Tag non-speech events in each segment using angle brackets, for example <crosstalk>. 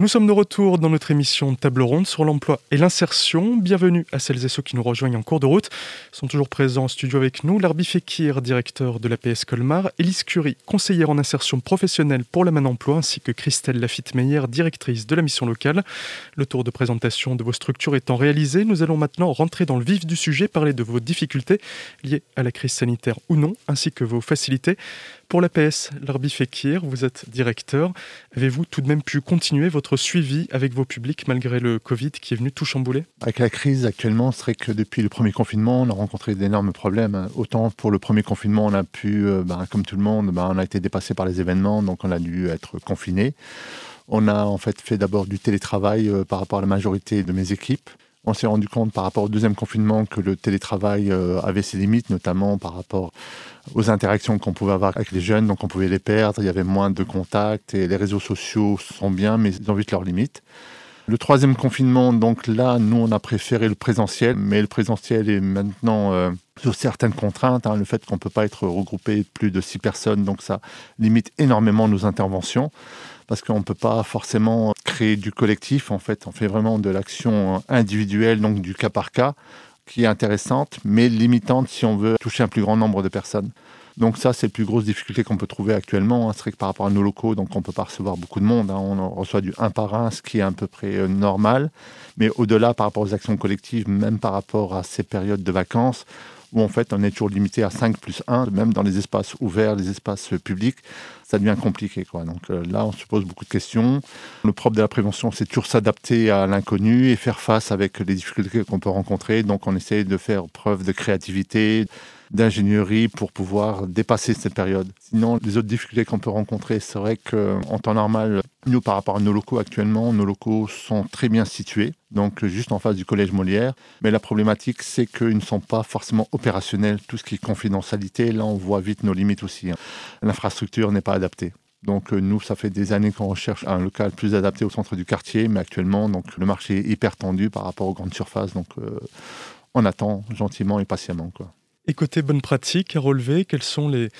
Nous sommes de retour dans notre émission Table Ronde sur l'emploi et l'insertion. Bienvenue à celles et ceux qui nous rejoignent en cours de route. Sont toujours présents en studio avec nous. Larbi Fekir, directeur de l'APS Colmar, Elise Curie, conseillère en insertion professionnelle pour la main emploi, ainsi que Christelle Lafitte-Meyer, directrice de la mission locale. Le tour de présentation de vos structures étant réalisé, nous allons maintenant rentrer dans le vif du sujet, parler de vos difficultés liées à la crise sanitaire ou non, ainsi que vos facilités. Pour l'APS, Larbi Fekir, vous êtes directeur. Avez-vous tout de même pu continuer votre suivi avec vos publics malgré le Covid qui est venu tout chambouler? Avec la crise actuellement, c'est vrai que depuis le premier confinement, on a rencontré d'énormes problèmes. Autant pour le premier confinement, on a pu, euh, ben, comme tout le monde, ben, on a été dépassé par les événements, donc on a dû être confiné. On a en fait fait d'abord du télétravail euh, par rapport à la majorité de mes équipes. On s'est rendu compte par rapport au deuxième confinement que le télétravail euh, avait ses limites, notamment par rapport aux interactions qu'on pouvait avoir avec les jeunes, donc on pouvait les perdre, il y avait moins de contacts et les réseaux sociaux sont bien, mais ils ont vite leurs limites. Le troisième confinement, donc là, nous, on a préféré le présentiel, mais le présentiel est maintenant euh, sur certaines contraintes. Hein, le fait qu'on ne peut pas être regroupé plus de six personnes, donc ça limite énormément nos interventions parce qu'on ne peut pas forcément créer du collectif. En fait, on fait vraiment de l'action individuelle, donc du cas par cas, qui est intéressante, mais limitante si on veut toucher un plus grand nombre de personnes. Donc ça, c'est la plus grosse difficulté qu'on peut trouver actuellement. Hein. C'est que par rapport à nos locaux, donc on ne peut pas recevoir beaucoup de monde. Hein. On reçoit du un par un, ce qui est à peu près euh, normal. Mais au-delà, par rapport aux actions collectives, même par rapport à ces périodes de vacances, où en fait on est toujours limité à 5 plus 1, même dans les espaces ouverts, les espaces publics, ça devient compliqué. Donc euh, là, on se pose beaucoup de questions. Le propre de la prévention, c'est toujours s'adapter à l'inconnu et faire face avec les difficultés qu'on peut rencontrer. Donc on essaie de faire preuve de créativité, d'ingénierie pour pouvoir dépasser cette période. Sinon, les autres difficultés qu'on peut rencontrer, c'est vrai qu'en temps normal, nous, par rapport à nos locaux actuellement, nos locaux sont très bien situés, donc juste en face du collège Molière. Mais la problématique, c'est qu'ils ne sont pas forcément opérationnels. Tout ce qui est confidentialité, là, on voit vite nos limites aussi. Hein. L'infrastructure n'est pas adaptée. Donc euh, nous, ça fait des années qu'on recherche un local plus adapté au centre du quartier, mais actuellement, donc le marché est hyper tendu par rapport aux grandes surfaces. Donc euh, on attend gentiment et patiemment. Quoi. Et côté bonne pratique à relever, quels sont les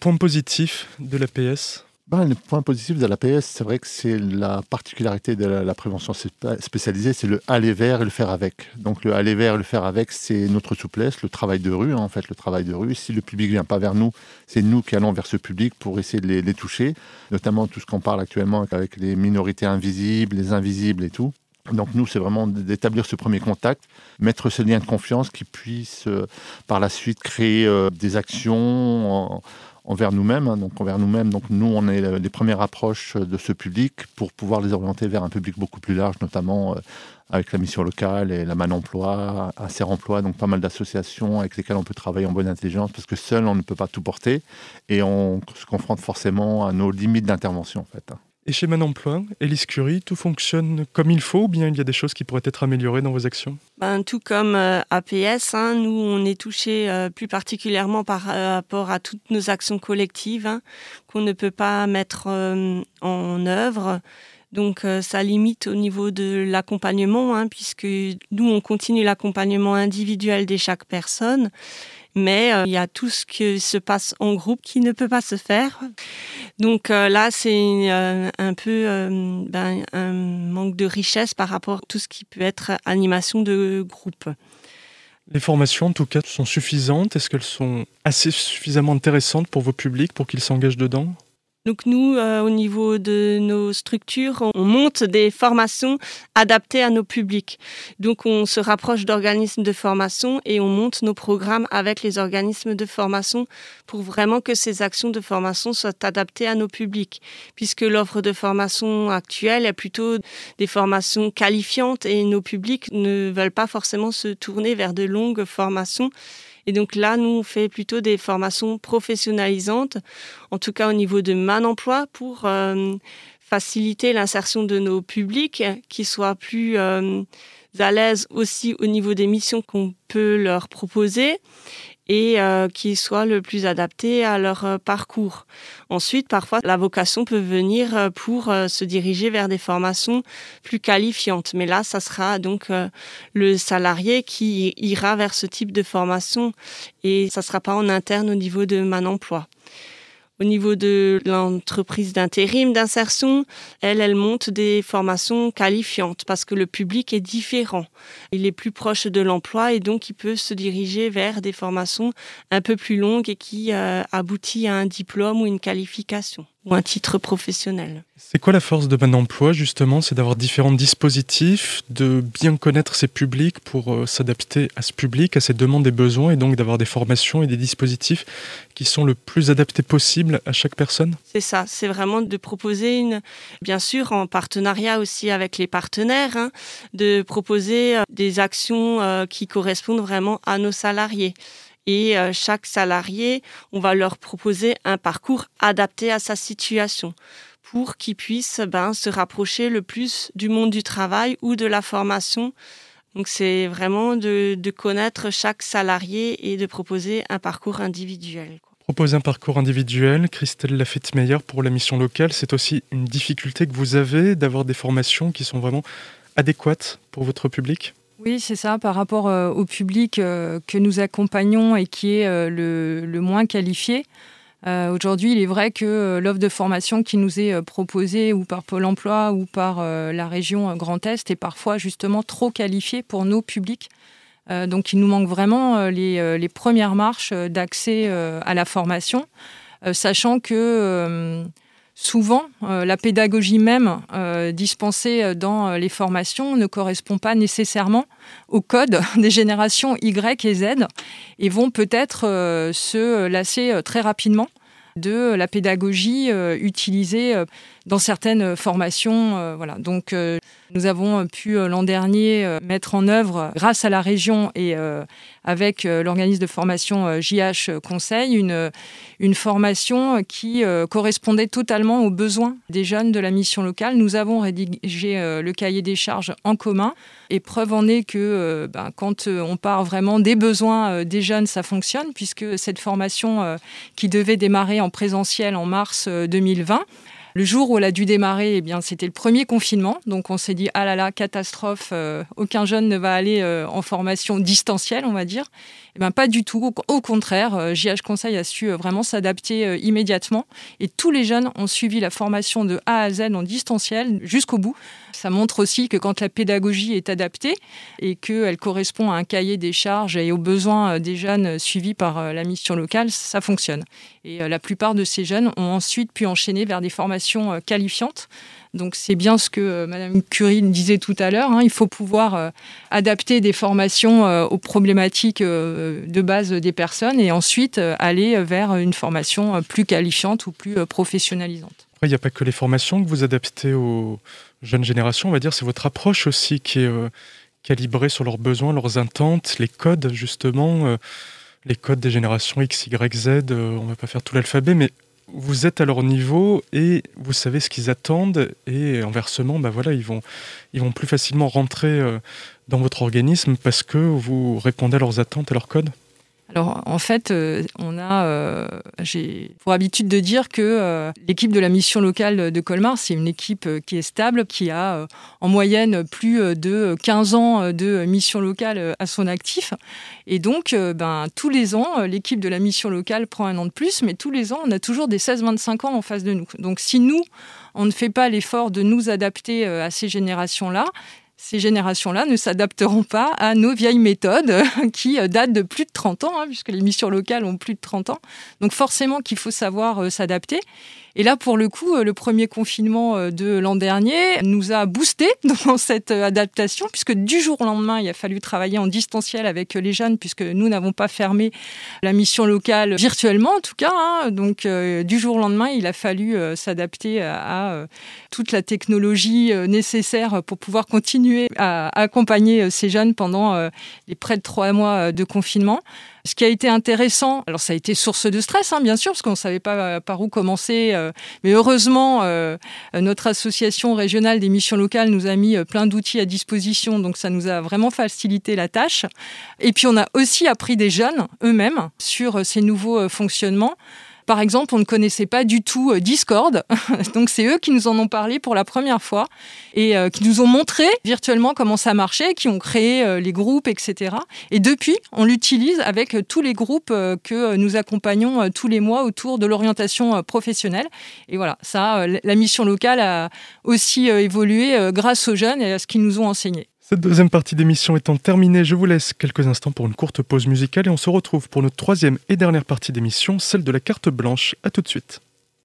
points positifs de l'APS ben, le point positif de l'APS, c'est vrai que c'est la particularité de la, prévention spécialisée, c'est le aller vers et le faire avec. Donc le aller vers et le faire avec, c'est notre souplesse, le travail de rue, hein, en fait, le travail de rue. Si le public vient pas vers nous, c'est nous qui allons vers ce public pour essayer de les toucher, notamment tout ce qu'on parle actuellement avec les minorités invisibles, les invisibles et tout. Donc nous, c'est vraiment d'établir ce premier contact, mettre ce lien de confiance qui puisse euh, par la suite créer euh, des actions envers nous-mêmes. Hein. donc envers nous-mêmes, donc nous, on est les premières approches de ce public pour pouvoir les orienter vers un public beaucoup plus large, notamment euh, avec la mission locale et la Man Emploi, Inser Emploi, donc pas mal d'associations avec lesquelles on peut travailler en bonne intelligence parce que seul, on ne peut pas tout porter et on se confronte forcément à nos limites d'intervention en fait. Hein. Et chez Manon Emploi, Elise Curie, tout fonctionne comme il faut ou bien il y a des choses qui pourraient être améliorées dans vos actions? Ben, Tout comme euh, APS, hein, nous on est touché euh, plus particulièrement par euh, rapport à toutes nos actions collectives hein, qu'on ne peut pas mettre en œuvre. Donc ça limite au niveau de l'accompagnement, hein, puisque nous on continue l'accompagnement individuel de chaque personne mais euh, il y a tout ce qui se passe en groupe qui ne peut pas se faire. Donc euh, là, c'est euh, un peu ben, un manque de richesse par rapport à tout ce qui peut être animation de groupe. Les formations, en tout cas, sont suffisantes? Est-ce qu'elles sont assez suffisamment intéressantes pour vos publics pour qu'ils s'engagent dedans? Donc nous, euh, au niveau de nos structures, on monte des formations adaptées à nos publics. Donc on se rapproche d'organismes de formation et on monte nos programmes avec les organismes de formation pour vraiment que ces actions de formation soient adaptées à nos publics. Puisque l'offre de formation actuelle est plutôt des formations qualifiantes et nos publics ne veulent pas forcément se tourner vers de longues formations et donc là, nous, on fait plutôt des formations professionnalisantes, en tout cas au niveau de Man Emploi, pour euh, faciliter l'insertion de nos publics, qui soient plus euh, à l'aise aussi au niveau des missions qu'on peut leur proposer et euh, qui soit le plus adapté à leur euh, parcours. Ensuite, parfois, la vocation peut venir euh, pour se diriger vers des formations plus qualifiantes. Mais là, ça sera donc le salarié qui ira vers ce type de formation et ça ne sera pas en interne au niveau de Man Emploi. Au niveau de l'entreprise d'intérim, d'insertion, elle, monte des formations qualifiantes parce que le public est différent. Il est plus proche de l'emploi et donc il peut se diriger vers des formations un peu plus longues et qui euh, aboutit à un diplôme ou une qualification ou un titre professionnel. C'est quoi la force de Bon Emploi justement? C'est d'avoir différents dispositifs, de bien connaître ses publics pour euh, s'adapter à ce public, à ses demandes et besoins, et donc d'avoir des formations et des dispositifs qui sont le plus adaptés possible à chaque personne? C'est ça, c'est vraiment de proposer une, bien sûr en partenariat aussi avec les partenaires, hein, de proposer euh, des actions euh, qui correspondent vraiment à nos salariés et euh, chaque salarié, on va leur proposer un parcours adapté à sa situation pour qu'ils puissent ben, se rapprocher le plus du monde du travail ou de la formation. Donc c'est vraiment de, connaître chaque salarié et de proposer un parcours individuel. Proposer un parcours individuel, Christelle Lafette-Meyer, pour la mission locale, c'est aussi une difficulté que vous avez d'avoir des formations qui sont vraiment adéquates pour votre public? Oui, c'est ça, par rapport euh, au public euh, que nous accompagnons et qui est euh, le, moins qualifié. Aujourd'hui, il est vrai que l'offre de formation qui nous est proposée ou par Pôle Emploi ou par la région Grand Est est parfois justement trop qualifiée pour nos publics. donc il nous manque vraiment les premières marches d'accès à la formation, sachant que Souvent, euh, la pédagogie même euh, dispensée euh, dans les formations ne correspond pas nécessairement au code <laughs> des générations Y et Z et vont peut-être se lasser très rapidement de la pédagogie utilisée dans certaines formations. Nous avons pu l'an dernier mettre en œuvre, grâce à la région et avec euh, l'organisme de formation JH euh, Conseil, une, formation qui euh, correspondait totalement aux besoins des jeunes de la mission locale. Nous avons rédigé le cahier des charges en commun et preuve en est que ben, quand on part vraiment des besoins des jeunes, ça fonctionne puisque cette formation qui devait démarrer en présentiel en mars 2020 le jour où elle a dû démarrer, eh bien, c'était le premier confinement. Donc, on s'est dit, ah là là, catastrophe, euh, aucun jeune ne va aller euh, en formation distancielle, on va dire. Eh bien, pas du tout. Au contraire, JH euh, Conseil a su vraiment s'adapter immédiatement. Et tous les jeunes ont suivi la formation de A à Z en distanciel jusqu'au bout. Ça montre aussi que quand la pédagogie est adaptée et qu'elle correspond à un cahier des charges et aux besoins des jeunes suivis par la mission locale, ça fonctionne. Et la plupart de ces jeunes ont ensuite pu enchaîner vers des formations qualifiantes. Donc c'est bien ce que euh, Madame Curie disait tout à l'heure. Hein. il faut pouvoir euh, adapter des formations euh, aux problématiques de base des personnes et ensuite aller vers une formation plus qualifiante ou plus professionnalisante. Il n'y a pas que les formations que vous adaptez aux jeunes générations, on va dire, c'est votre approche aussi qui est calibrée sur leurs besoins, leurs attentes, les codes justement, les codes des générations X, Y, Z. on ne va pas faire tout l'alphabet, mais vous êtes à leur niveau et vous savez ce qu'ils attendent et inversement, bah voilà, ils vont, ils vont plus facilement rentrer euh, dans votre organisme parce que vous répondez à leurs attentes, à leurs codes alors en fait, euh, on a, euh, j'ai pour habitude de dire que euh, l'équipe de la mission locale de Colmar, c'est une équipe qui est stable, qui a en moyenne plus de 15 ans de mission locale à son actif. Et donc, ben, tous les ans, l'équipe de la mission locale prend un an de plus, mais tous les ans, on a toujours des 16-25 ans en face de nous. Donc si nous, on ne fait pas l'effort de nous adapter à ces générations-là, ces générations-là ne s'adapteront pas à nos vieilles méthodes <laughs> qui euh, datent de plus de 30 ans, hein, puisque les missions locales ont plus de 30 ans. Donc forcément qu'il faut savoir euh, s'adapter. Et là, pour le coup, euh, le premier confinement euh, de l'an dernier nous a boosté <laughs> dans cette euh, adaptation, puisque du jour au lendemain, il a fallu travailler en distanciel avec les jeunes, puisque nous n'avons pas fermé la mission locale virtuellement, en tout cas. Hein. Donc, du jour au lendemain, il a fallu s'adapter à, toute la technologie nécessaire pour pouvoir continuer à accompagner ces jeunes pendant les près de trois mois de confinement. Ce qui a été intéressant, alors ça a été source de stress, hein, bien sûr, parce qu'on ne savait pas euh, par où commencer. Euh, mais heureusement, euh, notre association régionale des missions locales nous a mis plein d'outils à disposition, donc ça nous a vraiment facilité la tâche. Et puis on a aussi appris des jeunes eux-mêmes sur ces nouveaux fonctionnements. Par exemple, on ne connaissait pas du tout Discord, <laughs> donc c'est eux qui nous en ont parlé pour la première fois et qui nous ont montré virtuellement comment ça marchait, qui ont créé les groupes, etc. Et depuis, on l'utilise avec tous les groupes que nous accompagnons tous les mois autour de l'orientation professionnelle. Et voilà, ça, la mission locale a aussi évolué grâce aux jeunes et à ce qu'ils nous ont enseigné. Cette deuxième partie d'émission étant terminée, je vous laisse quelques instants pour une courte pause musicale et on se retrouve pour notre troisième et dernière partie d'émission, celle de la carte blanche. A tout de suite.